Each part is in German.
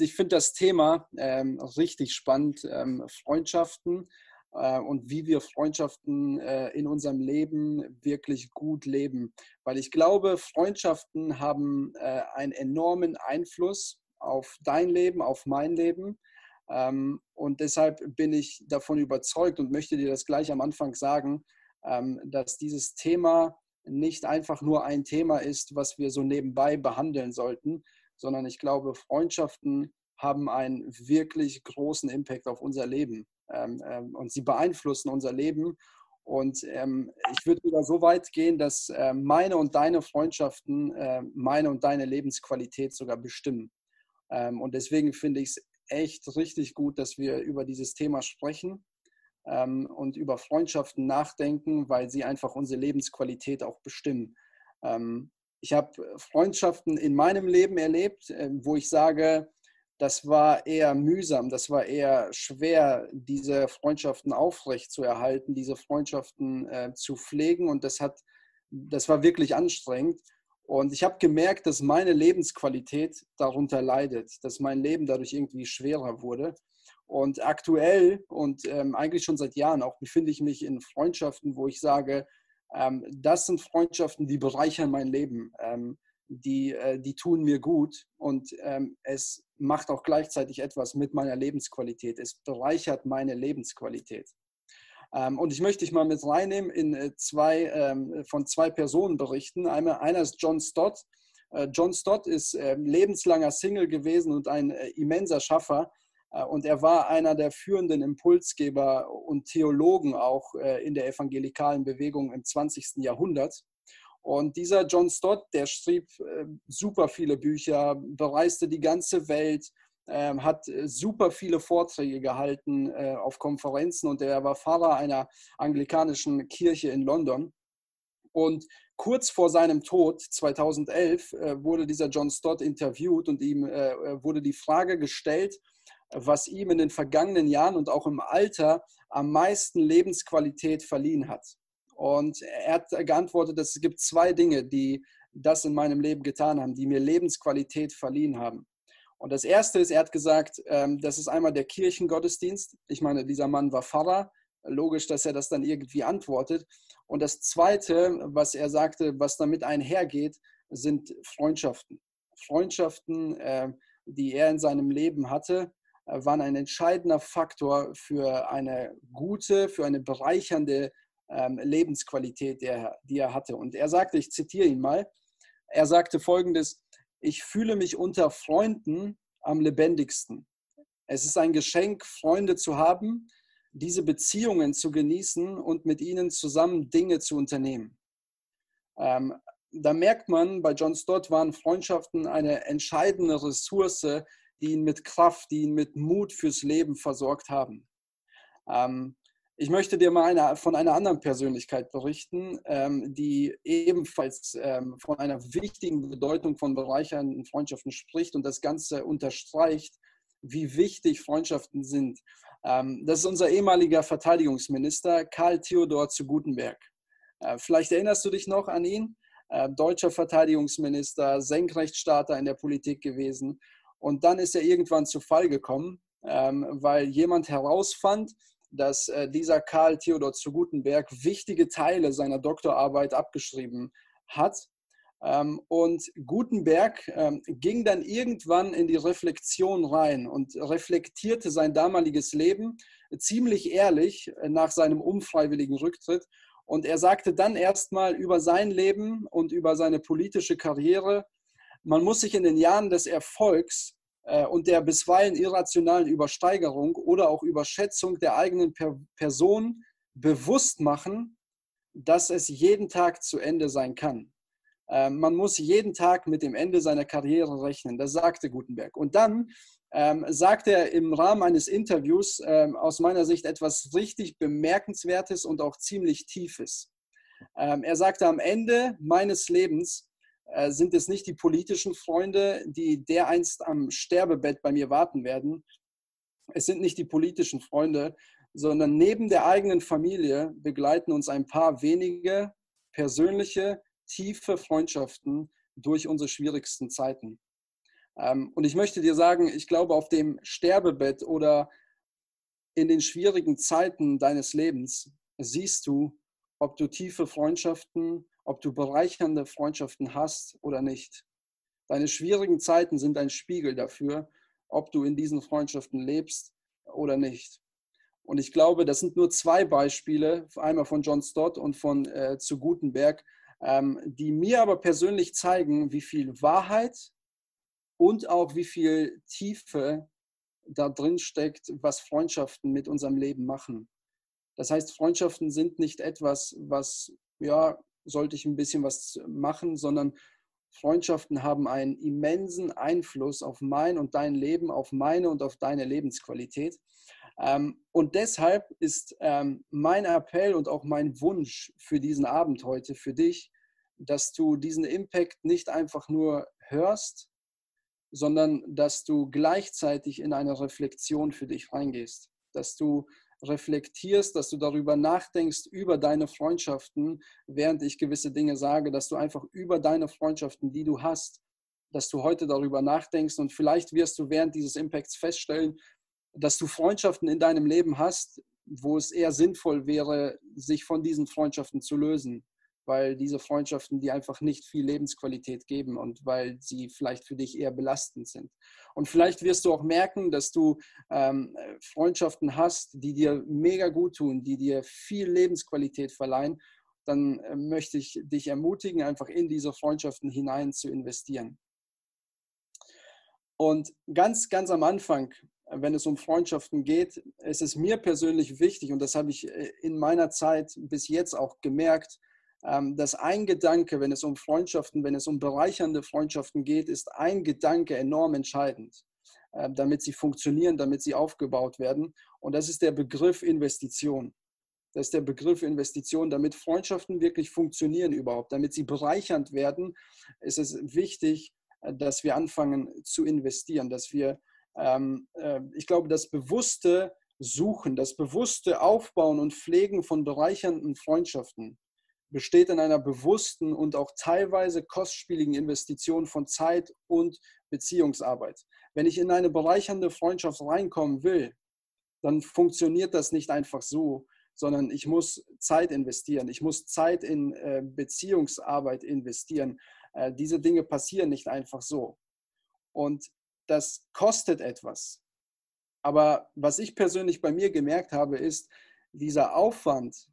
ich finde das Thema ähm, richtig spannend, ähm, Freundschaften äh, und wie wir Freundschaften äh, in unserem Leben wirklich gut leben. Weil ich glaube, Freundschaften haben äh, einen enormen Einfluss auf dein Leben, auf mein Leben. Ähm, und deshalb bin ich davon überzeugt und möchte dir das gleich am Anfang sagen, ähm, dass dieses Thema nicht einfach nur ein Thema ist, was wir so nebenbei behandeln sollten, sondern ich glaube, Freundschaften haben einen wirklich großen Impact auf unser Leben ähm, ähm, und sie beeinflussen unser Leben. Und ähm, ich würde sogar so weit gehen, dass äh, meine und deine Freundschaften äh, meine und deine Lebensqualität sogar bestimmen. Ähm, und deswegen finde ich es echt richtig gut, dass wir über dieses Thema sprechen ähm, und über Freundschaften nachdenken, weil sie einfach unsere Lebensqualität auch bestimmen. Ähm, ich habe Freundschaften in meinem Leben erlebt, äh, wo ich sage, das war eher mühsam, das war eher schwer, diese Freundschaften aufrecht zu erhalten, diese Freundschaften äh, zu pflegen und das hat, das war wirklich anstrengend. Und ich habe gemerkt, dass meine Lebensqualität darunter leidet, dass mein Leben dadurch irgendwie schwerer wurde. Und aktuell und ähm, eigentlich schon seit Jahren auch befinde ich mich in Freundschaften, wo ich sage, ähm, das sind Freundschaften, die bereichern mein Leben, ähm, die, äh, die tun mir gut und ähm, es macht auch gleichzeitig etwas mit meiner Lebensqualität. Es bereichert meine Lebensqualität. Ähm, und ich möchte dich mal mit reinnehmen in äh, zwei, ähm, von zwei Personen berichten. Einmal, einer ist John Stott. Äh, John Stott ist ähm, lebenslanger Single gewesen und ein äh, immenser Schaffer. Und er war einer der führenden Impulsgeber und Theologen auch in der evangelikalen Bewegung im 20. Jahrhundert. Und dieser John Stott, der schrieb super viele Bücher, bereiste die ganze Welt, ähm, hat äh, super viele Vorträge gehalten äh, auf Konferenzen und er war Pfarrer einer anglikanischen Kirche in London. Und kurz vor seinem Tod, 2011, äh, wurde dieser John Stott interviewt und ihm wurde die Frage gestellt, was ihm in den vergangenen Jahren und auch im Alter am meisten Lebensqualität verliehen hat. Und er hat geantwortet, dass es gibt zwei Dinge, die das in meinem Leben getan haben, die mir Lebensqualität verliehen haben. Und das Erste ist, er hat gesagt, ähm, das ist einmal der Kirchengottesdienst. Ich meine, dieser Mann war Pfarrer. Logisch, dass er das dann irgendwie antwortet. Und das Zweite, was er sagte, was damit einhergeht, sind Freundschaften. Freundschaften, äh, die er in seinem Leben hatte, waren ein entscheidender Faktor für eine gute, für eine bereichernde ähm, Lebensqualität, die er hatte. Und er sagte, ich zitiere ihn mal, er sagte folgendes, ich fühle mich unter Freunden am lebendigsten. Es ist ein Geschenk, Freunde zu haben, diese Beziehungen zu genießen und mit ihnen zusammen Dinge zu unternehmen. Ähm, da merkt man, bei John Stott waren Freundschaften eine entscheidende Ressource, die ihn mit Kraft, die ihn mit Mut fürs Leben versorgt haben. Ähm, ich möchte dir mal eine, von einer anderen Persönlichkeit berichten, ähm, die ebenfalls ähm, von einer wichtigen Bedeutung von bereichernden Freundschaften spricht und das Ganze unterstreicht, wie wichtig Freundschaften sind. Ähm, das ist unser ehemaliger Verteidigungsminister Karl Theodor zu Gutenberg. Äh, vielleicht erinnerst du dich noch an ihn, äh, deutscher Verteidigungsminister, Senkrechtstarter in der Politik gewesen. Und dann ist er irgendwann zu Fall gekommen, ähm, weil jemand herausfand, dass äh, dieser Karl Theodor zu Gutenberg wichtige Teile seiner Doktorarbeit abgeschrieben hat. Ähm, und Gutenberg ähm, ging dann irgendwann in die Reflexion rein und reflektierte sein damaliges Leben ziemlich ehrlich äh, nach seinem unfreiwilligen Rücktritt. Und er sagte dann erstmal über sein Leben und über seine politische Karriere, man muss sich in den Jahren des Erfolgs äh, und der bisweilen irrationalen Übersteigerung oder auch Überschätzung der eigenen per Person bewusst machen, dass es jeden Tag zu Ende sein kann. Ähm, man muss jeden Tag mit dem Ende seiner Karriere rechnen, das sagte Gutenberg. Und dann ähm, sagte er im Rahmen eines Interviews ähm, aus meiner Sicht etwas richtig Bemerkenswertes und auch ziemlich Tiefes. Ähm, er sagte, am Ende meines Lebens äh, sind es nicht die politischen Freunde, die dereinst am Sterbebett bei mir warten werden. Es sind nicht die politischen Freunde, sondern neben der eigenen Familie begleiten uns ein paar wenige persönliche, tiefe Freundschaften durch unsere schwierigsten Zeiten. Ähm, und ich möchte dir sagen, ich glaube, auf dem Sterbebett oder in den schwierigen Zeiten deines Lebens siehst du, ob du tiefe Freundschaften, ob du bereichernde Freundschaften hast oder nicht. Deine schwierigen Zeiten sind ein Spiegel dafür, ob du in diesen Freundschaften lebst oder nicht. Und ich glaube, das sind nur zwei Beispiele, einmal von John Stott und von äh, zu Gutenberg, ähm, die mir aber persönlich zeigen, wie viel Wahrheit und auch wie viel Tiefe da drin steckt, was Freundschaften mit unserem Leben machen. Das heißt, Freundschaften sind nicht etwas, was, ja, sollte ich ein bisschen was machen, sondern Freundschaften haben einen immensen Einfluss auf mein und dein Leben, auf meine und auf deine Lebensqualität. Ähm, und deshalb ist ähm, mein Appell und auch mein Wunsch für diesen Abend heute, für dich, dass du diesen Impact nicht einfach nur hörst, sondern dass du gleichzeitig in eine Reflexion für dich reingehst, dass du reflektierst, dass du darüber nachdenkst, über deine Freundschaften, während ich gewisse Dinge sage, dass du einfach über deine Freundschaften, die du hast, dass du heute darüber nachdenkst und vielleicht wirst du während dieses Impacts feststellen, dass du Freundschaften in deinem Leben hast, wo es eher sinnvoll wäre, sich von diesen Freundschaften zu lösen weil diese Freundschaften dir einfach nicht viel Lebensqualität geben und weil sie vielleicht für dich eher belastend sind. Und vielleicht wirst du auch merken, dass du ähm, Freundschaften hast, die dir mega gut tun, die dir viel Lebensqualität verleihen. Dann äh, möchte ich dich ermutigen, einfach in diese Freundschaften hinein zu investieren. Und ganz, ganz am Anfang, wenn es um Freundschaften geht, ist es mir persönlich wichtig, und das habe ich äh, in meiner Zeit bis jetzt auch gemerkt, dass ein Gedanke, wenn es um Freundschaften, wenn es um bereichernde Freundschaften geht, ist ein Gedanke enorm entscheidend, äh, damit sie funktionieren, damit sie aufgebaut werden. Und das ist der Begriff Investition. Das ist der Begriff Investition. Damit Freundschaften wirklich funktionieren überhaupt, damit sie bereichernd werden, ist es wichtig, äh, dass wir anfangen zu investieren, dass wir, ähm, äh, ich glaube, das bewusste Suchen, das bewusste Aufbauen und Pflegen von bereichernden Freundschaften besteht in einer bewussten und auch teilweise kostspieligen Investition von Zeit und Beziehungsarbeit. Wenn ich in eine bereichernde Freundschaft reinkommen will, dann funktioniert das nicht einfach so, sondern ich muss Zeit investieren. Ich muss Zeit in äh, Beziehungsarbeit investieren. Äh, diese Dinge passieren nicht einfach so. Und das kostet etwas. Aber was ich persönlich bei mir gemerkt habe, ist, dieser Aufwand,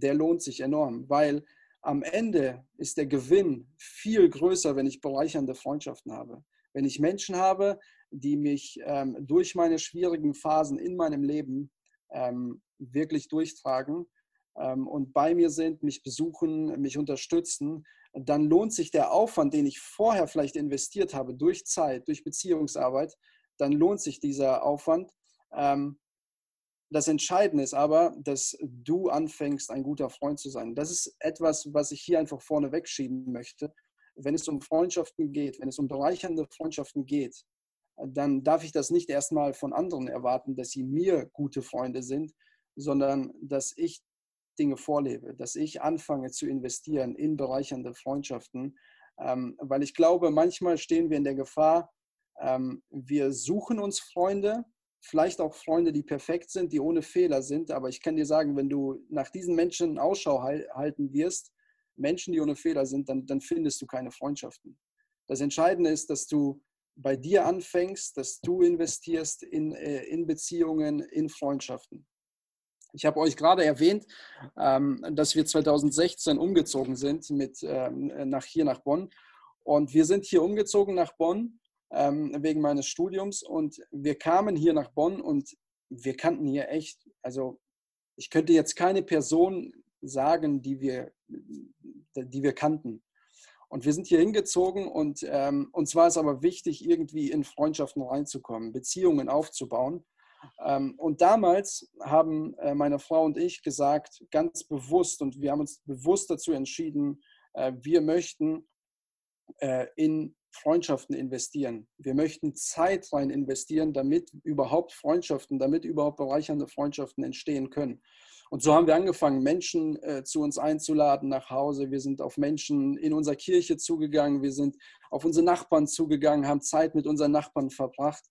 der lohnt sich enorm, weil am Ende ist der Gewinn viel größer, wenn ich bereichernde Freundschaften habe. Wenn ich Menschen habe, die mich ähm, durch meine schwierigen Phasen in meinem Leben ähm, wirklich durchtragen ähm, und bei mir sind, mich besuchen, mich unterstützen, dann lohnt sich der Aufwand, den ich vorher vielleicht investiert habe, durch Zeit, durch Beziehungsarbeit, dann lohnt sich dieser Aufwand. Ähm, das Entscheidende ist aber, dass du anfängst, ein guter Freund zu sein. Das ist etwas, was ich hier einfach vorne wegschieben möchte. Wenn es um Freundschaften geht, wenn es um bereichernde Freundschaften geht, dann darf ich das nicht erstmal von anderen erwarten, dass sie mir gute Freunde sind, sondern dass ich Dinge vorlebe, dass ich anfange zu investieren in bereichernde Freundschaften, ähm, weil ich glaube, manchmal stehen wir in der Gefahr, ähm, wir suchen uns Freunde, vielleicht auch Freunde, die perfekt sind, die ohne Fehler sind. Aber ich kann dir sagen, wenn du nach diesen Menschen Ausschau halten wirst, Menschen, die ohne Fehler sind, dann, dann findest du keine Freundschaften. Das Entscheidende ist, dass du bei dir anfängst, dass du investierst in, äh, in Beziehungen, in Freundschaften. Ich habe euch gerade erwähnt, ähm, dass wir 2016 umgezogen sind mit, ähm, nach hier nach Bonn. Und wir sind hier umgezogen nach Bonn ähm, wegen meines Studiums. Und wir kamen hier nach Bonn und wir kannten hier echt, also ich könnte jetzt keine Person sagen, die wir, die wir kannten. Und wir sind hier hingezogen und ähm, uns war es aber wichtig, irgendwie in Freundschaften reinzukommen, Beziehungen aufzubauen. Ähm, und damals haben äh, meine Frau und ich gesagt, ganz bewusst, und wir haben uns bewusst dazu entschieden, äh, wir möchten äh, in Freundschaften investieren. Wir möchten Zeit rein investieren, damit überhaupt Freundschaften, damit überhaupt bereichernde Freundschaften entstehen können. Und so haben wir angefangen, Menschen äh, zu uns einzuladen nach Hause. Wir sind auf Menschen in unserer Kirche zugegangen. Wir sind auf unsere Nachbarn zugegangen, haben Zeit mit unseren Nachbarn verbracht.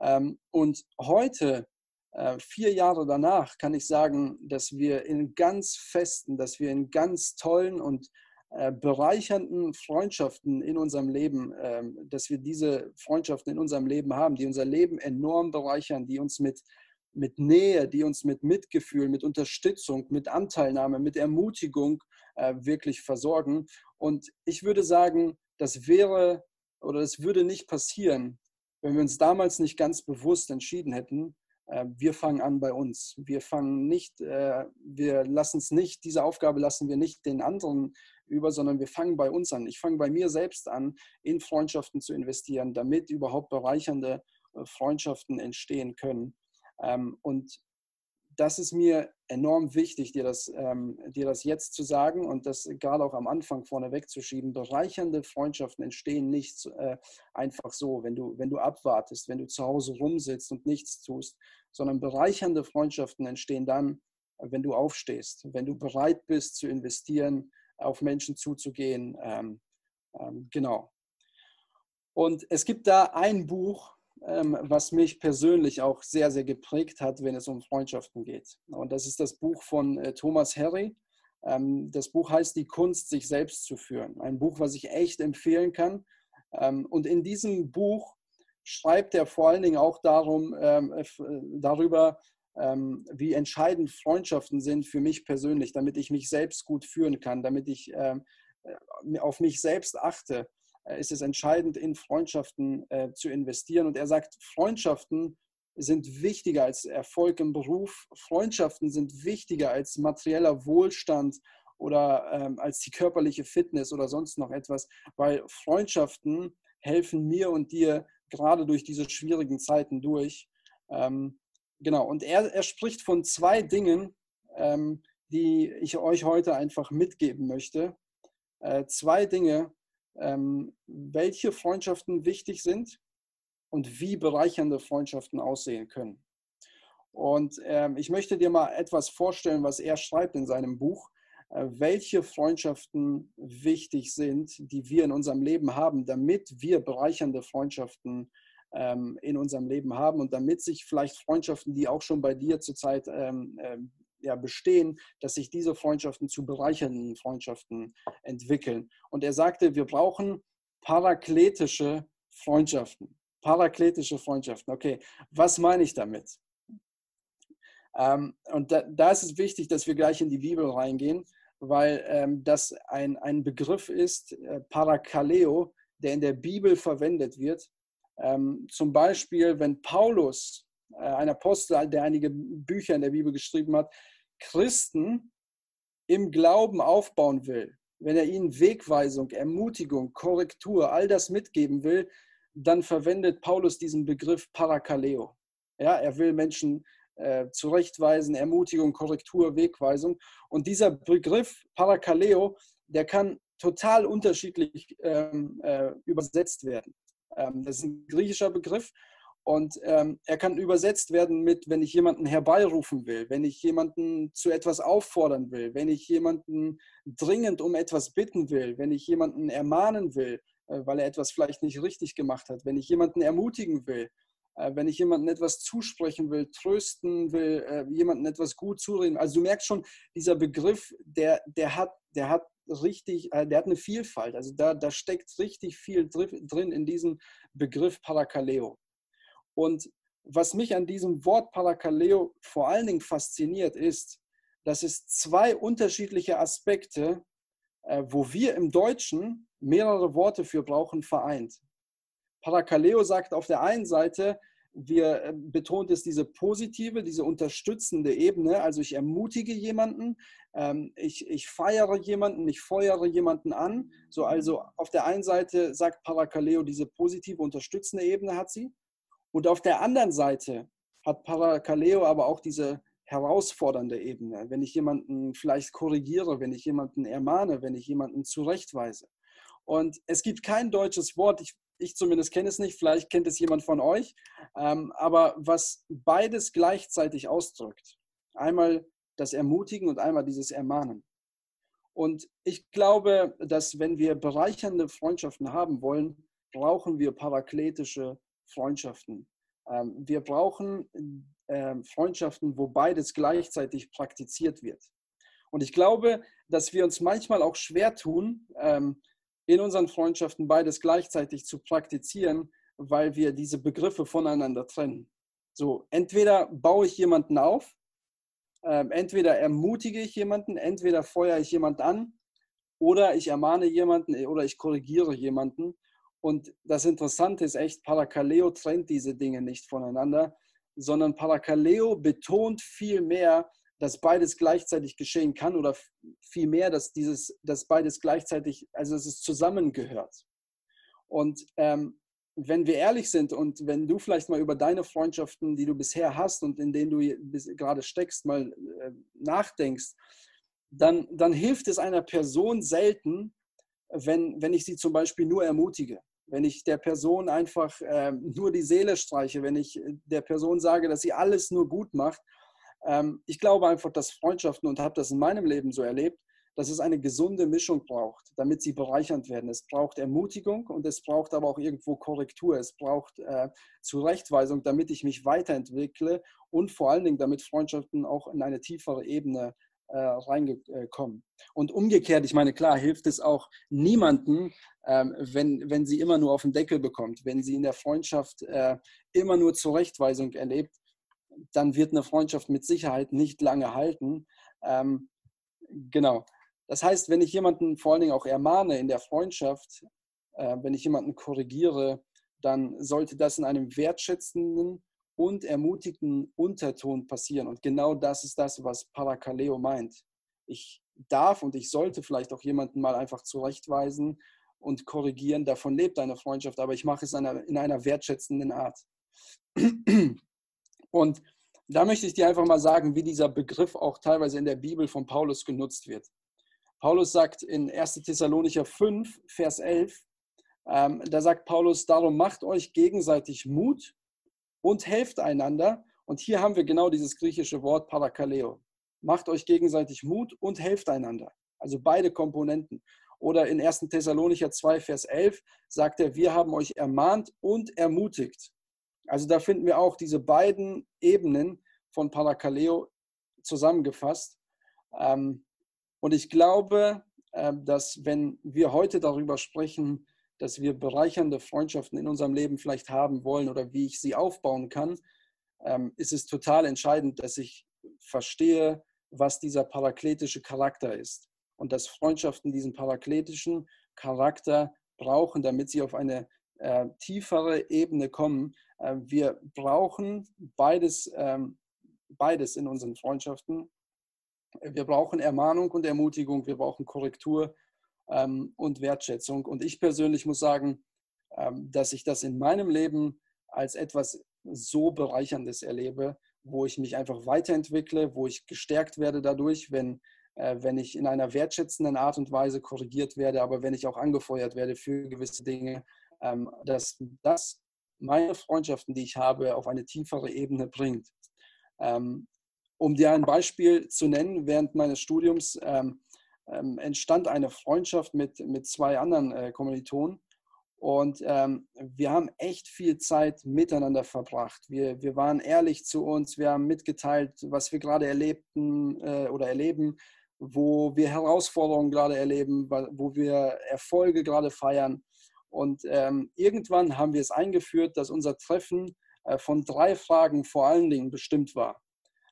Ähm, und heute, äh, vier Jahre danach, kann ich sagen, dass wir in ganz festen, dass wir in ganz tollen und äh, bereichernden Freundschaften in unserem Leben, ähm, dass wir diese Freundschaften in unserem Leben haben, die unser Leben enorm bereichern, die uns mit mit Nähe, die uns mit Mitgefühl, mit Unterstützung, mit Anteilnahme, mit Ermutigung äh, wirklich versorgen. Und ich würde sagen, das wäre oder es würde nicht passieren, wenn wir uns damals nicht ganz bewusst entschieden hätten, äh, wir fangen an bei uns. Wir fangen nicht, wir lassen es nicht, diese Aufgabe lassen wir nicht den anderen über, sondern wir fangen bei uns an. Ich fange bei mir selbst an, in Freundschaften zu investieren, damit überhaupt bereichernde äh, Freundschaften entstehen können. Ähm, und das ist mir enorm wichtig, dir das, ähm, dir das jetzt zu sagen und das gerade auch am Anfang vorne wegzuschieben. Bereichernde Freundschaften entstehen nicht äh, einfach so, wenn du, wenn du abwartest, wenn du zu Hause rumsitzt und nichts tust, sondern bereichernde Freundschaften entstehen dann, wenn du aufstehst, wenn du bereit bist zu investieren, auf Menschen zuzugehen. Ähm, ähm, genau. Und es gibt da ein Buch, ähm, was mich persönlich auch sehr, sehr geprägt hat, wenn es um Freundschaften geht. Und das ist das Buch von äh, Thomas Harry. Ähm, das Buch heißt Die Kunst, sich selbst zu führen. Ein Buch, was ich echt empfehlen kann. Ähm, und in diesem Buch schreibt er vor allen Dingen auch darum, äh, darüber, wie entscheidend Freundschaften sind für mich persönlich, damit ich mich selbst gut führen kann, damit ich äh, auf mich selbst achte äh, ist es entscheidend, in Freundschaften äh, zu investieren. Und er sagt, Freundschaften sind wichtiger als Erfolg im Beruf. Freundschaften sind wichtiger als materieller Wohlstand oder ähm, als die körperliche Fitness oder sonst noch etwas, weil Freundschaften helfen mir und dir gerade durch diese schwierigen Zeiten durch. Ähm, genau, und er, er spricht von zwei Dingen, ähm, die ich euch heute einfach mitgeben möchte. Äh, zwei Dinge, ähm, welche Freundschaften wichtig sind und wie bereichernde Freundschaften aussehen können. Und ähm, ich möchte dir mal etwas vorstellen, was er schreibt in seinem Buch, äh, welche Freundschaften wichtig sind, die wir in unserem Leben haben, damit wir bereichernde Freundschaften ähm, in unserem Leben haben und damit sich vielleicht Freundschaften, die auch schon bei dir zurzeit ähm, ähm ja, bestehen, dass sich diese Freundschaften zu bereichernden Freundschaften entwickeln. Und er sagte, wir brauchen parakletische Freundschaften. Parakletische Freundschaften. Okay, was meine ich damit? Ähm, und da, da, ist es wichtig, dass wir gleich in die Bibel reingehen, weil ähm, das ein, ein Begriff ist, äh, Parakaleo, der in der Bibel verwendet wird. Ähm, zum Beispiel, wenn Paulus äh, ein Apostel, der einige Bücher in der Bibel geschrieben hat, Christen im Glauben aufbauen will, wenn er ihnen Wegweisung, Ermutigung, Korrektur, all das mitgeben will, dann verwendet Paulus diesen Begriff Parakaleo. Ja, er will Menschen äh, zurechtweisen, Ermutigung, Korrektur, Wegweisung. Und dieser Begriff Parakaleo, der kann total unterschiedlich ähm, äh, übersetzt werden. Ähm, das ist ein griechischer Begriff und ähm, er kann übersetzt werden mit, wenn ich jemanden herbeirufen will, wenn ich jemanden zu etwas auffordern will, wenn ich jemanden dringend um etwas bitten will, wenn ich jemanden ermahnen will, äh, weil er etwas vielleicht nicht richtig gemacht hat, wenn ich jemanden ermutigen will, äh, wenn ich jemanden etwas zusprechen will, trösten will, äh, jemanden etwas gut zureden. Also du merkst schon, dieser Begriff, der, der, hat, der hat richtig, äh, der hat eine Vielfalt. Also da, da steckt richtig viel drin in diesem Begriff Parakaleo. Und was mich an diesem Wort Parakaleo vor allen Dingen fasziniert, ist, dass es zwei unterschiedliche Aspekte, äh, wo wir im Deutschen mehrere Worte für brauchen, vereint. Parakaleo sagt auf der einen Seite, wir äh, betont es diese positive, diese unterstützende Ebene. Also ich ermutige jemanden, ähm, ich, ich feiere jemanden, ich feuere jemanden an. So also auf der einen Seite sagt Parakaleo diese positive, unterstützende Ebene hat sie. Und auf der anderen Seite hat Parakaleo aber auch diese herausfordernde Ebene, wenn ich jemanden vielleicht korrigiere, wenn ich jemanden ermahne, wenn ich jemanden zurechtweise. Und es gibt kein deutsches Wort, ich, ich zumindest kenne es nicht, vielleicht kennt es jemand von euch, ähm, aber was beides gleichzeitig ausdrückt. Einmal das Ermutigen und einmal dieses Ermahnen. Und ich glaube, dass wenn wir bereichernde Freundschaften haben wollen, brauchen wir parakletische Freundschaften. Ähm, wir brauchen ähm, Freundschaften, wo beides gleichzeitig praktiziert wird. Und ich glaube, dass wir uns manchmal auch schwer tun, ähm, in unseren Freundschaften beides gleichzeitig zu praktizieren, weil wir diese Begriffe voneinander trennen. So, entweder baue ich jemanden auf, entweder ermutige ich jemanden, entweder feuere ich jemanden an oder ich ermahne jemanden oder ich korrigiere jemanden. Und das Interessante ist echt, Parakaleo trennt diese Dinge nicht voneinander, sondern Parakaleo betont viel mehr, dass beides gleichzeitig geschehen kann oder viel mehr, dass dieses, dass beides gleichzeitig, also dass es zusammengehört. Und ähm, wenn wir ehrlich sind und wenn du vielleicht mal über deine Freundschaften, die du bisher hast und in denen du gerade steckst, mal äh, nachdenkst, dann, dann hilft es einer Person selten, wenn, wenn ich sie zum Beispiel nur ermutige wenn ich der Person einfach äh, nur die Seele streiche, wenn ich der Person sage, dass sie alles nur gut macht. Ähm, ich glaube einfach, dass Freundschaften, und habe das in meinem Leben so erlebt, dass es eine gesunde Mischung braucht, damit sie bereichernd werden. Es braucht Ermutigung und es braucht aber auch irgendwo Korrektur. Es braucht äh, Zurechtweisung, damit ich mich weiterentwickle und vor allen Dingen, damit Freundschaften auch in eine tiefere Ebene äh, reingekommen. Und umgekehrt, ich meine, klar, hilft es auch niemandem, ähm, wenn, wenn sie immer nur auf den Deckel bekommt, wenn sie in der Freundschaft äh, immer nur Zurechtweisung erlebt, dann wird eine Freundschaft mit Sicherheit nicht lange halten. Ähm, genau. Das heißt, wenn ich jemanden vor allen Dingen auch ermahne in der Freundschaft, äh, wenn ich jemanden korrigiere, dann sollte das in einem wertschätzenden und ermutigten Unterton passieren. Und genau das ist das, was Parakaleo meint. Ich darf und ich sollte vielleicht auch jemanden mal einfach zurechtweisen und korrigieren. Davon lebt eine Freundschaft, aber ich mache es in einer, in einer wertschätzenden Art. Und da möchte ich dir einfach mal sagen, wie dieser Begriff auch teilweise in der Bibel von Paulus genutzt wird. Paulus sagt in 1. Thessalonicher 5, Vers 11, ähm, da sagt Paulus, darum macht euch gegenseitig Mut und helft einander. Und hier haben wir genau dieses griechische Wort Parakaleo. Macht euch gegenseitig Mut und helft einander. Also beide Komponenten. Oder in 1. Thessalonicher 2, Vers 11 sagt er, wir haben euch ermahnt und ermutigt. Also da finden wir auch diese beiden Ebenen von Parakaleo zusammengefasst. Ähm, und ich glaube, ähm, dass wenn wir heute darüber sprechen, dass wir bereichernde Freundschaften in unserem Leben vielleicht haben wollen oder wie ich sie aufbauen kann, ähm, ist es total entscheidend, dass ich verstehe, was dieser parakletische Charakter ist und dass Freundschaften diesen parakletischen Charakter brauchen, damit sie auf eine äh, tiefere Ebene kommen. Äh, wir brauchen beides, ähm, beides in unseren Freundschaften. Wir brauchen Ermahnung und Ermutigung, wir brauchen Korrektur ähm, und Wertschätzung. Und ich persönlich muss sagen, ähm, dass ich das in meinem Leben als etwas so Bereicherndes erlebe, wo ich mich einfach weiterentwickle, wo ich gestärkt werde dadurch, wenn, äh, wenn ich in einer wertschätzenden Art und Weise korrigiert werde, aber wenn ich auch angefeuert werde für gewisse Dinge, ähm, dass das meine Freundschaften, die ich habe, auf eine tiefere Ebene bringt. Ähm, um dir ein Beispiel zu nennen, während meines Studiums ähm, ähm, entstand eine Freundschaft mit, mit zwei anderen äh, Kommilitonen. Und ähm, wir haben echt viel Zeit miteinander verbracht. Wir, wir waren ehrlich zu uns, wir haben mitgeteilt, was wir gerade erlebten äh, oder erleben, wo wir Herausforderungen gerade erleben, wo wir Erfolge gerade feiern. Und ähm, irgendwann haben wir es eingeführt, dass unser Treffen äh, von drei Fragen vor allen Dingen bestimmt war.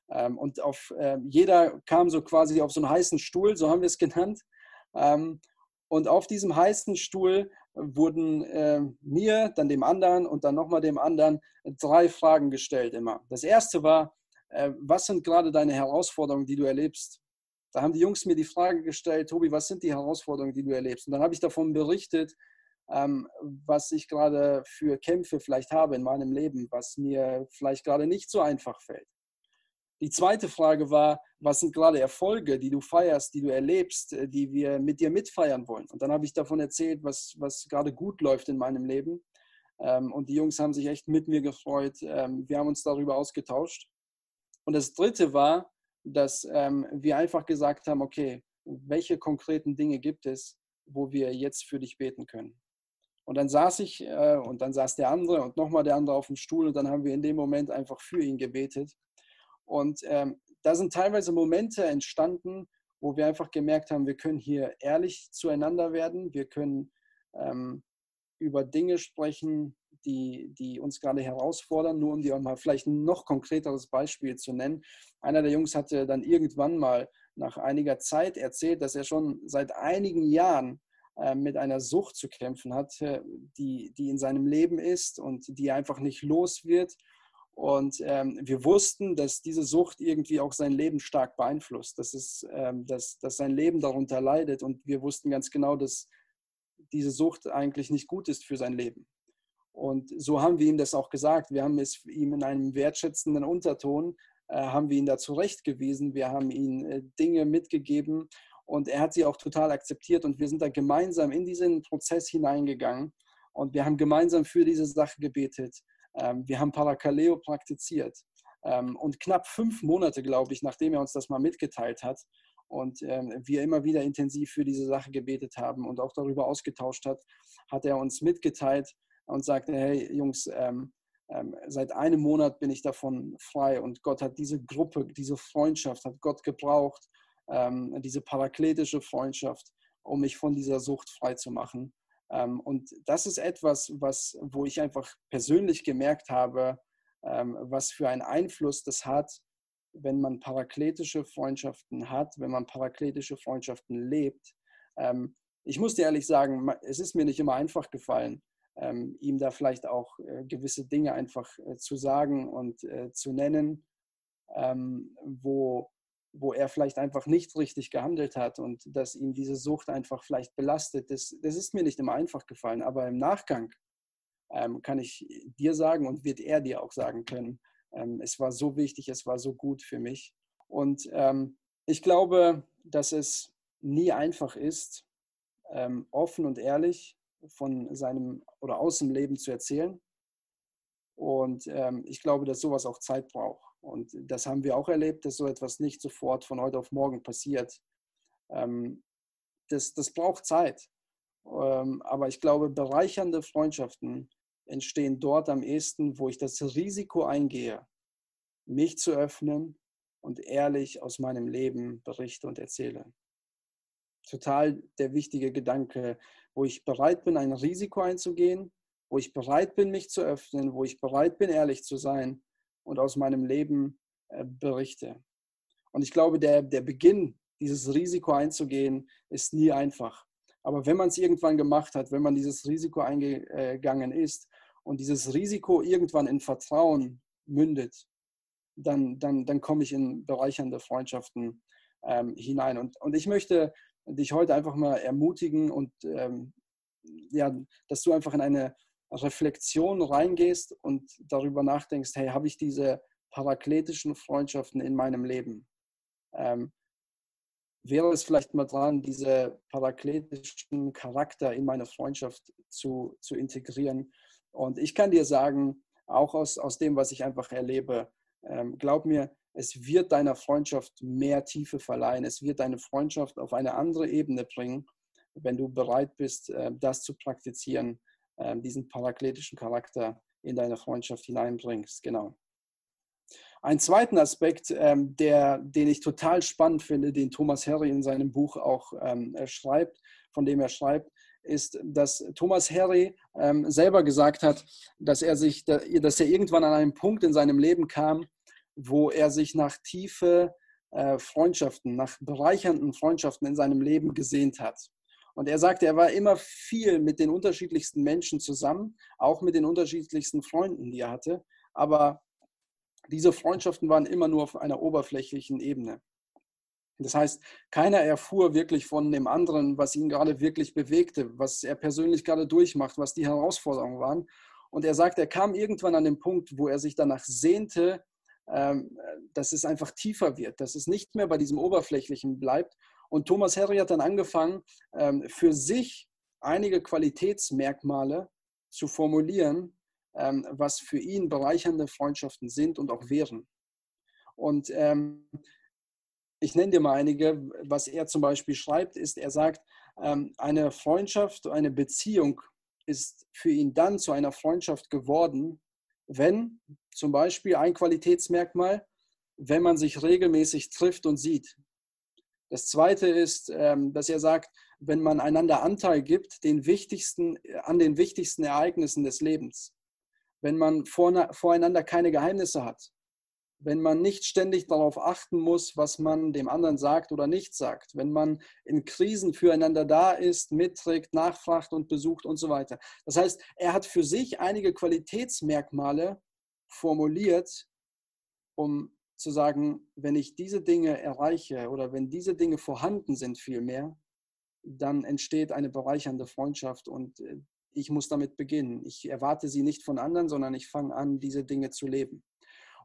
Ähm, und auf, äh, jeder kam so quasi auf so einen heißen Stuhl, so haben wir es genannt. Ähm, und auf diesem heißen Stuhl wurden äh, mir, dann dem anderen und dann nochmal dem anderen drei Fragen gestellt immer. Das erste war, äh, was sind gerade deine Herausforderungen, die du erlebst? Da haben die Jungs mir die Frage gestellt, Tobi, was sind die Herausforderungen, die du erlebst? Und dann habe ich davon berichtet, ähm, was ich gerade für Kämpfe vielleicht habe in meinem Leben, was mir vielleicht gerade nicht so einfach fällt. Die zweite Frage war, was sind gerade Erfolge, die du feierst, die du erlebst, äh, die wir mit dir mitfeiern wollen? Und dann habe ich davon erzählt, was, was gerade gut läuft in meinem Leben. Ähm, und die Jungs haben sich echt mit mir gefreut. Ähm, wir haben uns darüber ausgetauscht. Und das dritte war, dass ähm, wir einfach gesagt haben, okay, welche konkreten Dinge gibt es, wo wir jetzt für dich beten können? Und dann saß ich äh, und dann saß der andere und nochmal der andere auf dem Stuhl und dann haben wir in dem Moment einfach für ihn gebetet. Und ähm, da sind teilweise Momente entstanden, wo wir einfach gemerkt haben, wir können hier ehrlich zueinander werden, wir können ähm, über Dinge sprechen, die, die uns gerade herausfordern, nur um dir mal vielleicht ein noch konkreteres Beispiel zu nennen. Einer der Jungs hatte dann irgendwann mal nach einiger Zeit erzählt, dass er schon seit einigen Jahren mit einer Sucht zu kämpfen hat, die, die in seinem Leben ist und die einfach nicht los wird. Und ähm, wir wussten, dass diese Sucht irgendwie auch sein Leben stark beeinflusst, dass, es, ähm, dass, dass sein Leben darunter leidet. Und wir wussten ganz genau, dass diese Sucht eigentlich nicht gut ist für sein Leben. Und so haben wir ihm das auch gesagt. Wir haben es ihm in einem wertschätzenden Unterton, äh, haben wir ihn da zurechtgewiesen. Wir haben ihm äh, Dinge mitgegeben und er hat sie auch total akzeptiert. Und wir sind da gemeinsam in diesen Prozess hineingegangen und wir haben gemeinsam für diese Sache gebetet. Ähm, wir haben Parakaleo praktiziert. Ähm, und knapp fünf Monate, glaube ich, nachdem er uns das mal mitgeteilt hat und ähm, wir immer wieder intensiv für diese Sache gebetet haben und auch darüber ausgetauscht hat, hat er uns mitgeteilt und sagte, hey Jungs, seit einem Monat bin ich davon frei und Gott hat diese Gruppe, diese Freundschaft, hat Gott gebraucht, diese parakletische Freundschaft, um mich von dieser Sucht frei zu machen. Ähm, und das ist etwas, was, wo ich einfach persönlich gemerkt habe, ähm, was für einen Einfluss das hat, wenn man parakletische Freundschaften hat, wenn man parakletische Freundschaften lebt. Ähm, ich muss dir ehrlich sagen, es ist mir nicht immer einfach gefallen, ihm da vielleicht auch äh, gewisse Dinge einfach äh, zu sagen und äh, zu nennen, wo, wo er vielleicht einfach nicht richtig gehandelt hat und dass ihm diese Sucht einfach vielleicht belastet. Das, das ist mir nicht immer einfach gefallen, aber im Nachgang ähm, kann ich dir sagen und wird er dir auch sagen können, ähm, es war so wichtig, es war so gut für mich. Und ähm, ich glaube, dass es nie einfach ist, ähm, offen und ehrlich von seinem oder aus dem Leben zu erzählen. Und ähm, ich glaube, dass sowas auch Zeit braucht. Und das haben wir auch erlebt, dass so etwas nicht sofort von heute auf morgen passiert. Ähm, das, das braucht Zeit. Ähm, aber ich glaube, bereichernde Freundschaften entstehen dort am ehesten, wo ich das Risiko eingehe, mich zu öffnen und ehrlich aus meinem Leben berichte und erzähle. Total der wichtige Gedanke, wo ich bereit bin, ein Risiko einzugehen, wo ich bereit bin, mich zu öffnen, wo ich bereit bin, ehrlich zu sein und aus meinem Leben äh, berichte. Und ich glaube, der, der Beginn, dieses Risiko einzugehen, ist nie einfach. Aber wenn man es irgendwann gemacht hat, wenn man dieses Risiko eingegangen ist und dieses Risiko irgendwann in Vertrauen mündet, dann, dann, dann komme ich in bereichernde Freundschaften ähm, hinein. Und, und ich möchte dich heute einfach mal ermutigen und ähm, ja, dass du einfach in eine Reflexion reingehst und darüber nachdenkst, hey, habe ich diese parakletischen Freundschaften in meinem Leben? Ähm, wäre es vielleicht mal dran, diese parakletischen Charakter in meine Freundschaft zu, zu integrieren? Und ich kann dir sagen, auch aus, aus dem, was ich einfach erlebe, ähm, glaub mir, es wird deiner Freundschaft mehr Tiefe verleihen. Es wird deine Freundschaft auf eine andere Ebene bringen, wenn du bereit bist, äh, das zu praktizieren, ähm, diesen parakletischen Charakter in deine Freundschaft hineinbringst. Genau. Ein zweiten Aspekt, ähm, der, den ich total spannend finde, den Thomas Harry in seinem Buch auch ähm, schreibt, von dem er schreibt, ist, dass Thomas Harry ähm, selber gesagt hat, dass er sich, dass er irgendwann an einen Punkt in seinem Leben kam, wo er sich nach tiefe äh, Freundschaften, nach bereichernden Freundschaften in seinem Leben gesehnt hat. Und er sagte, er war immer viel mit den unterschiedlichsten Menschen zusammen, auch mit den unterschiedlichsten Freunden, die er hatte. Aber diese Freundschaften waren immer nur auf einer oberflächlichen Ebene. Das heißt, keiner erfuhr wirklich von dem anderen, was ihn gerade wirklich bewegte, was er persönlich gerade durchmacht, was die Herausforderungen waren. Und er sagt, er kam irgendwann an den Punkt, wo er sich danach sehnte, ähm, dass es einfach tiefer wird, dass es nicht mehr bei diesem Oberflächlichen bleibt und Thomas Harry hat dann angefangen, ähm, für sich einige Qualitätsmerkmale zu formulieren, ähm, was für ihn bereichernde Freundschaften sind und auch wären. Und ähm, ich nenne dir mal einige, was er zum Beispiel schreibt, ist, er sagt, eine Freundschaft, eine Beziehung ist für ihn dann zu einer Freundschaft geworden, wenn zum Beispiel ein Qualitätsmerkmal, wenn man sich regelmäßig trifft und sieht. Das zweite ist, ähm, dass er sagt, wenn man einander Anteil gibt den wichtigsten, an den wichtigsten Ereignissen des Lebens. Wenn man voreinander keine Geheimnisse hat, wenn man nicht ständig darauf achten muss, was man dem anderen sagt oder nicht sagt, wenn man in Krisen füreinander da ist, mitträgt, nachfragt und besucht und so weiter. Das heißt, er hat für sich einige Qualitätsmerkmale formuliert, um zu sagen, wenn ich diese Dinge erreiche oder wenn diese Dinge vorhanden sind vielmehr, dann entsteht eine bereichernde Freundschaft und äh, ich muss damit beginnen. Ich erwarte sie nicht von anderen, sondern ich fange an, diese Dinge zu leben.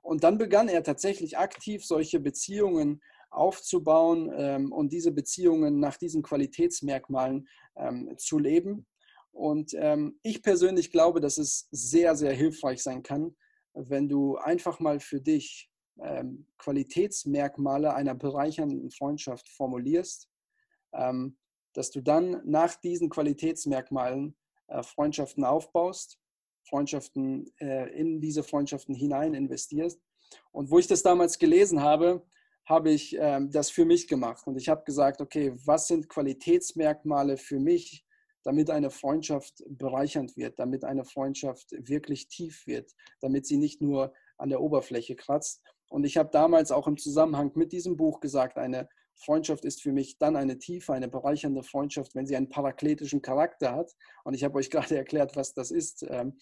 Und dann begann er tatsächlich aktiv solche Beziehungen aufzubauen ähm, und diese Beziehungen nach diesen Qualitätsmerkmalen ähm, zu leben. Und ähm, ich persönlich glaube, dass es sehr, sehr hilfreich sein kann, wenn du einfach mal für dich ähm, Qualitätsmerkmale einer bereichernden Freundschaft formulierst, ähm, dass du dann nach diesen Qualitätsmerkmalen äh, Freundschaften aufbaust Freundschaften, äh, in diese Freundschaften hinein investierst. Und wo ich das damals gelesen habe, habe ich ähm, das für mich gemacht. Und ich habe gesagt, okay, was sind Qualitätsmerkmale für mich, damit eine Freundschaft bereichernd wird, damit eine Freundschaft wirklich tief wird, damit sie nicht nur an der Oberfläche kratzt. Und ich habe damals auch im Zusammenhang mit diesem Buch gesagt, eine Freundschaft ist für mich dann eine tiefe, eine bereichernde Freundschaft, wenn sie einen parakletischen Charakter hat. Und ich habe euch gerade erklärt, was das ist. Ähm,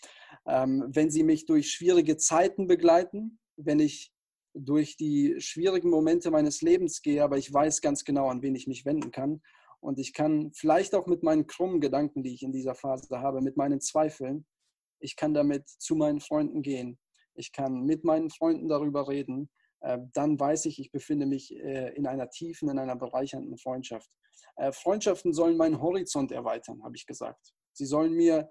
ähm, wenn sie mich durch schwierige Zeiten begleiten, wenn ich durch die schwierigen Momente meines Lebens gehe, aber ich weiß ganz genau, an wen ich mich wenden kann. Und ich kann vielleicht auch mit meinen krummen Gedanken, die ich in dieser Phase habe, mit meinen Zweifeln, ich kann damit zu meinen Freunden gehen. Ich kann mit meinen Freunden darüber reden äh, dann weiß ich, ich befinde mich äh, in einer tiefen, in einer bereichernden Freundschaft. Äh, Freundschaften sollen meinen Horizont erweitern, habe ich gesagt. Sie sollen mir,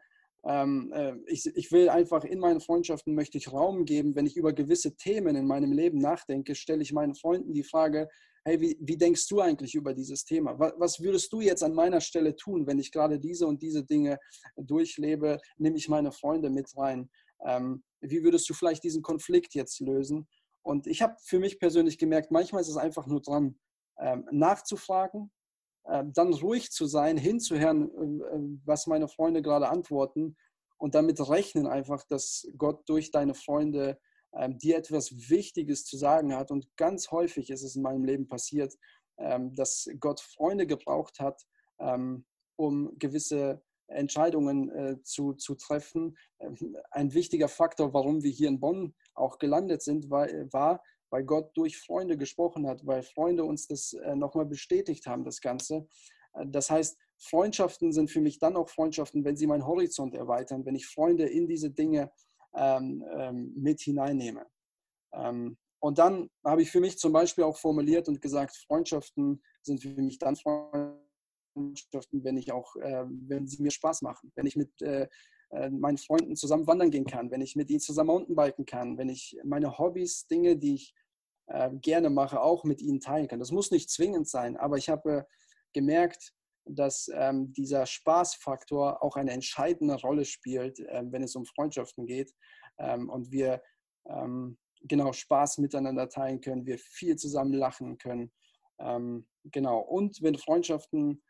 ähm, ich, will einfach in meinen Freundschaften möchte ich Raum geben, wenn ich über gewisse Themen in meinem Leben nachdenke, stelle ich meinen Freunden die Frage, hey, wie, wie denkst du eigentlich über dieses Thema? Was würdest du jetzt an meiner Stelle tun, wenn ich gerade diese und diese Dinge durchlebe? Nehme ich meine Freunde mit rein? Ähm, wie würdest du vielleicht diesen Konflikt jetzt lösen? Und ich habe für mich persönlich gemerkt, manchmal ist es einfach nur dran, ähm, nachzufragen, äh, dann ruhig zu sein, hinzuhören, äh, was meine Freunde gerade antworten und damit rechnen einfach, dass Gott durch deine Freunde ähm, dir etwas Wichtiges zu sagen hat. Und ganz häufig ist es in meinem Leben passiert, ähm, dass Gott Freunde gebraucht hat, ähm, um gewisse Entscheidungen äh, zu, zu treffen. Ähm, ein wichtiger Faktor, warum wir hier in Bonn auch gelandet sind, war, war weil Gott durch Freunde gesprochen hat, weil Freunde uns das äh, nochmal bestätigt haben, das Ganze. Äh, das heißt, Freundschaften sind für mich dann auch Freundschaften, wenn sie meinen Horizont erweitern, wenn ich Freunde in diese Dinge ähm, ähm, mit hineinnehme. Ähm, und dann habe ich für mich zum Beispiel auch formuliert und gesagt, Freundschaften sind für mich dann Freundschaften, Freundschaften, wenn ich auch, äh, wenn sie mir Spaß machen, wenn ich mit äh, äh, meinen Freunden zusammen wandern gehen kann, wenn ich mit ihnen zusammen Mountainbiken kann, wenn ich meine Hobbys, Dinge, die ich äh, gerne mache, auch mit ihnen teilen kann. Das muss nicht zwingend sein, aber ich habe gemerkt, dass ähm, dieser Spaßfaktor auch eine entscheidende Rolle spielt, äh, wenn es um Freundschaften geht ähm, und wir ähm, genau Spaß miteinander teilen können, wir viel zusammen lachen können. Ähm, genau. Und wenn Freundschaften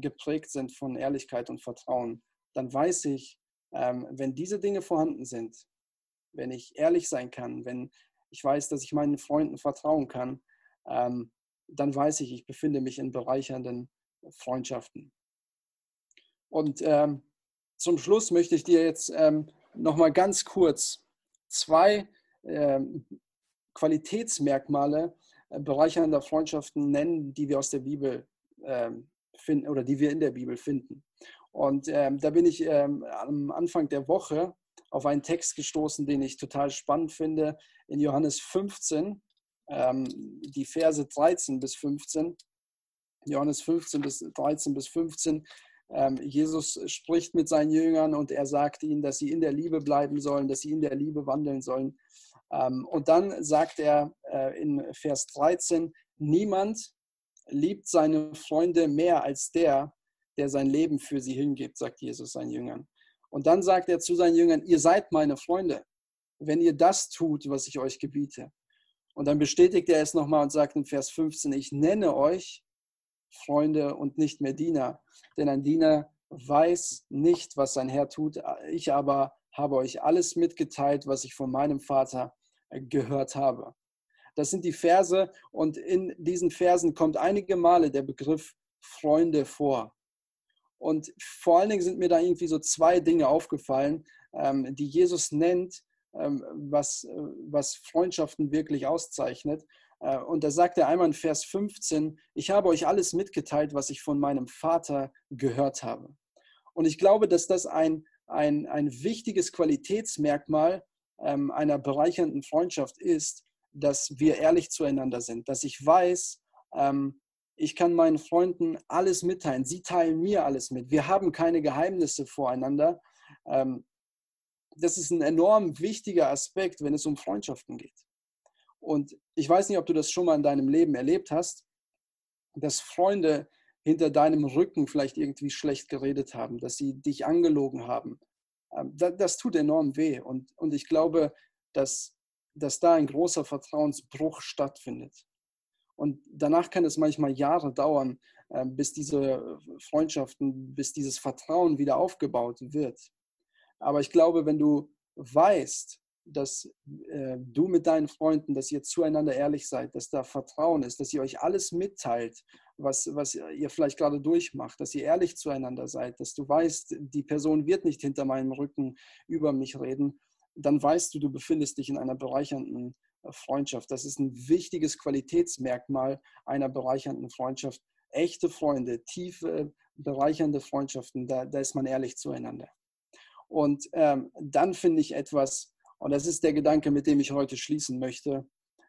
geprägt sind von Ehrlichkeit und Vertrauen, dann weiß ich, ähm, wenn diese Dinge vorhanden sind, wenn ich ehrlich sein kann, wenn ich weiß, dass ich meinen Freunden vertrauen kann, ähm, dann weiß ich, ich befinde mich in bereichernden Freundschaften. Und ähm, zum Schluss möchte ich dir jetzt ähm, noch mal ganz kurz zwei ähm, Qualitätsmerkmale äh, bereichernder Freundschaften nennen, die wir aus der Bibel ähm, finden oder die wir in der Bibel finden. Und ähm, da bin ich ähm, am Anfang der Woche auf einen Text gestoßen, den ich total spannend finde, in Johannes 15, ähm, die Verse 13 bis 15. Johannes 15 bis 13 bis 15. Ähm, Jesus spricht mit seinen Jüngern und er sagt ihnen, dass sie in der Liebe bleiben sollen, dass sie in der Liebe wandeln sollen. Ähm, und dann sagt er äh, in Vers 13, niemand liebt seine Freunde mehr als der, der sein Leben für sie hingibt, sagt Jesus seinen Jüngern. Und dann sagt er zu seinen Jüngern, ihr seid meine Freunde, wenn ihr das tut, was ich euch gebiete. Und dann bestätigt er es nochmal und sagt in Vers 15, ich nenne euch Freunde und nicht mehr Diener, denn ein Diener weiß nicht, was sein Herr tut. Ich aber habe euch alles mitgeteilt, was ich von meinem Vater gehört habe. Das sind die Verse und in diesen Versen kommt einige Male der Begriff Freunde vor. Und vor allen Dingen sind mir da irgendwie so zwei Dinge aufgefallen, ähm, die Jesus nennt, ähm, was, äh, was Freundschaften wirklich auszeichnet. Äh, und da sagt er einmal in Vers 15, ich habe euch alles mitgeteilt, was ich von meinem Vater gehört habe. Und ich glaube, dass das ein, ein, ein wichtiges Qualitätsmerkmal ähm, einer bereichernden Freundschaft ist, dass wir ehrlich zueinander sind, dass ich weiß, ähm, ich kann meinen Freunden alles mitteilen. Sie teilen mir alles mit. Wir haben keine Geheimnisse voreinander. Ähm, das ist ein enorm wichtiger Aspekt, wenn es um Freundschaften geht. Und ich weiß nicht, ob du das schon mal in deinem Leben erlebt hast, dass Freunde hinter deinem Rücken vielleicht irgendwie schlecht geredet haben, dass sie dich angelogen haben. Ähm, das, tut enorm weh. Und, und ich glaube, dass, dass da ein großer Vertrauensbruch stattfindet. Und danach kann es manchmal Jahre dauern, ähm, bis diese Freundschaften, bis dieses Vertrauen wieder aufgebaut wird. Aber ich glaube, wenn du weißt, dass äh, du mit deinen Freunden, dass ihr zueinander ehrlich seid, dass da Vertrauen ist, dass ihr euch alles mitteilt, was, was ihr vielleicht gerade durchmacht, dass ihr ehrlich zueinander seid, dass du weißt, die Person wird nicht hinter meinem Rücken über mich reden, dann weißt du, du befindest dich in einer bereichernden Freundschaft. Das ist ein wichtiges Qualitätsmerkmal einer bereichernden Freundschaft. Echte Freunde, tiefe, bereichernde Freundschaften, da, da ist man ehrlich zueinander. Und ähm, dann finde ich etwas, und das ist der Gedanke, mit dem ich heute schließen möchte,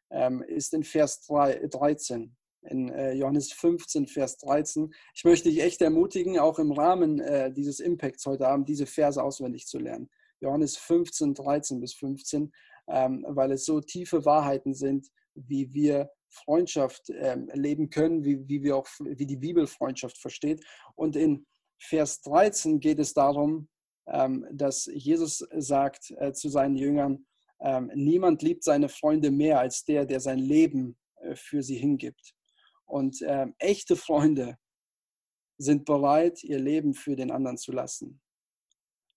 ähm, ist in Vers 3, 13. In äh, Johannes 15, Vers 13. Ich möchte dich echt ermutigen, auch im Rahmen äh, dieses Impacts heute Abend diese Verse auswendig zu lernen. Johannes 15, 13 bis 15 ähm, weil es so tiefe Wahrheiten sind, wie wir Freundschaft ähm, leben können, wie, wie, wir auch, wie die Bibel Freundschaft versteht. Und in Vers 13 geht es darum, ähm, dass Jesus sagt äh, zu seinen Jüngern, ähm, niemand liebt seine Freunde mehr als der, der sein Leben äh, für sie hingibt. Und ähm, echte Freunde sind bereit, ihr Leben für den anderen zu lassen.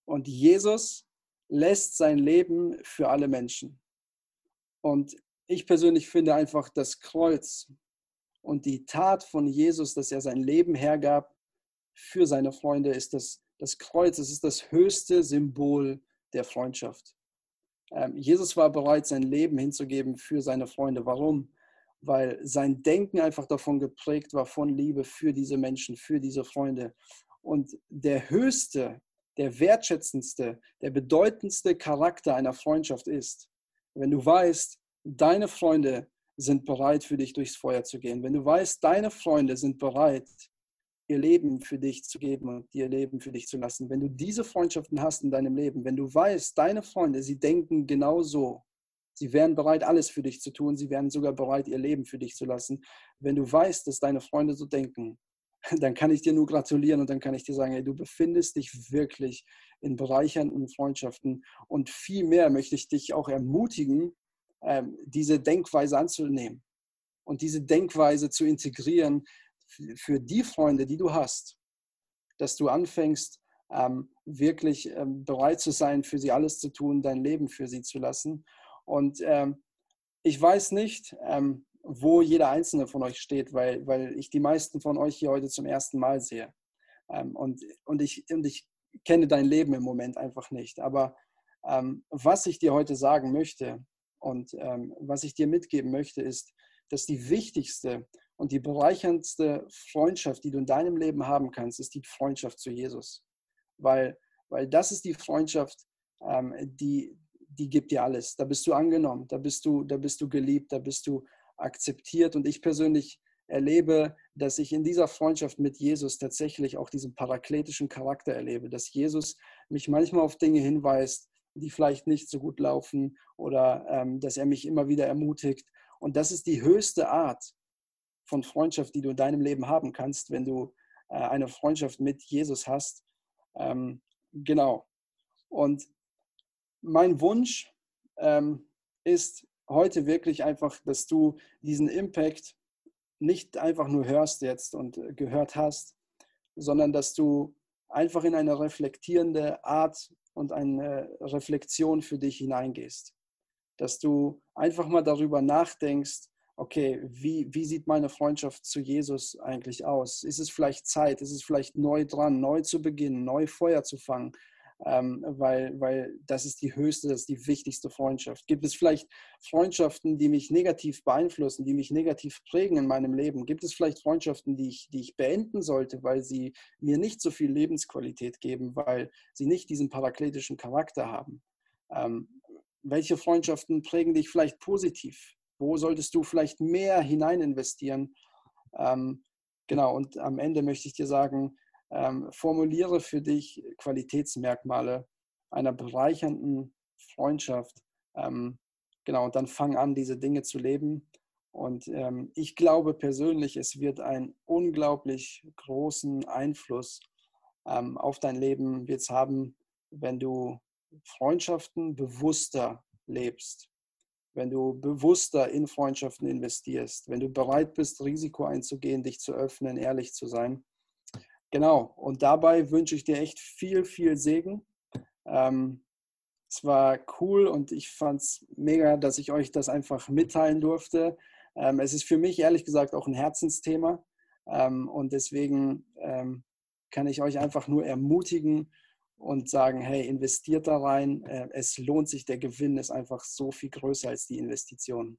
Und Jesus lässt sein Leben für alle Menschen. Und ich persönlich finde einfach das Kreuz und die Tat von Jesus, dass er sein Leben hergab für seine Freunde, ist das, das Kreuz, es ist das höchste Symbol der Freundschaft. Ähm, Jesus war bereit, sein Leben hinzugeben für seine Freunde. Warum? Weil sein Denken einfach davon geprägt war, von Liebe für diese Menschen, für diese Freunde. Und der höchste der wertschätzendste, der bedeutendste Charakter einer Freundschaft ist, wenn du weißt, deine Freunde sind bereit für dich durchs Feuer zu gehen, wenn du weißt, deine Freunde sind bereit, ihr Leben für dich zu geben und ihr Leben für dich zu lassen, wenn du diese Freundschaften hast in deinem Leben, wenn du weißt, deine Freunde, sie denken genau so, sie wären bereit, alles für dich zu tun, sie wären sogar bereit, ihr Leben für dich zu lassen, wenn du weißt, dass deine Freunde so denken, dann kann ich dir nur gratulieren und dann kann ich dir sagen, hey, du befindest dich wirklich in bereichernden Freundschaften und viel mehr möchte ich dich auch ermutigen, ähm, diese Denkweise anzunehmen und diese Denkweise zu integrieren für die Freunde, die du hast, dass du anfängst, ähm, wirklich ähm, bereit zu sein, für sie alles zu tun, dein Leben für sie zu lassen. Und ich weiß nicht, wo jeder einzelne von euch steht, weil, weil ich die meisten von euch hier heute zum ersten Mal sehe. Ähm, und, und, ich, und ich kenne dein Leben im Moment einfach nicht. Aber ähm, was ich dir heute sagen möchte und ähm, was ich dir mitgeben möchte, ist, dass die wichtigste und die bereicherndste Freundschaft, die du in deinem Leben haben kannst, ist die Freundschaft zu Jesus. Weil, weil das ist die Freundschaft, ähm, die, die gibt dir alles. Da bist du angenommen, da bist du, da bist du geliebt, da bist du akzeptiert. Und ich persönlich erlebe, dass ich in dieser Freundschaft mit Jesus tatsächlich auch diesen parakletischen Charakter erlebe, dass Jesus mich manchmal auf Dinge hinweist, die vielleicht nicht so gut laufen oder ähm, dass er mich immer wieder ermutigt. Und das ist die höchste Art von Freundschaft, die du in deinem Leben haben kannst, wenn du äh, eine Freundschaft mit Jesus hast. Ähm, genau. Und mein Wunsch ähm, ist heute wirklich einfach, dass du diesen Impact nicht einfach nur hörst jetzt und äh, gehört hast, sondern dass du einfach in eine reflektierende Art und eine Reflexion für dich hineingehst. Dass du einfach mal darüber nachdenkst, okay, wie, wie sieht meine Freundschaft zu Jesus eigentlich aus? Ist es vielleicht Zeit? Ist es vielleicht neu dran, neu zu beginnen, neu Feuer zu fangen? Ähm, weil, weil das ist die höchste, das ist die wichtigste Freundschaft. Gibt es vielleicht Freundschaften, die mich negativ beeinflussen, die mich negativ prägen in meinem Leben? Gibt es vielleicht Freundschaften, die ich, die ich beenden sollte, weil sie mir nicht so viel Lebensqualität geben, weil sie nicht diesen parakletischen Charakter haben? Ähm, welche Freundschaften prägen dich vielleicht positiv? Wo solltest du vielleicht mehr hinein investieren? Ähm, genau, und am Ende möchte ich dir sagen, ähm, formuliere für dich Qualitätsmerkmale einer bereichernden Freundschaft. Ähm, genau, und dann fang an, diese Dinge zu leben. Und ähm, ich glaube persönlich, es wird einen unglaublich großen Einfluss ähm, auf dein Leben wird's haben, wenn du Freundschaften bewusster lebst, wenn du bewusster in Freundschaften investierst, wenn du bereit bist, Risiko einzugehen, dich zu öffnen, ehrlich zu sein. Genau, und dabei wünsche ich dir echt viel, viel Segen. Ähm, es war cool und ich fand es mega, dass ich euch das einfach mitteilen durfte. Ähm, es ist für mich ehrlich gesagt auch ein Herzensthema ähm, und deswegen ähm, kann ich euch einfach nur ermutigen und sagen, hey, investiert da rein. Äh, es lohnt sich, der Gewinn ist einfach so viel größer als die Investition.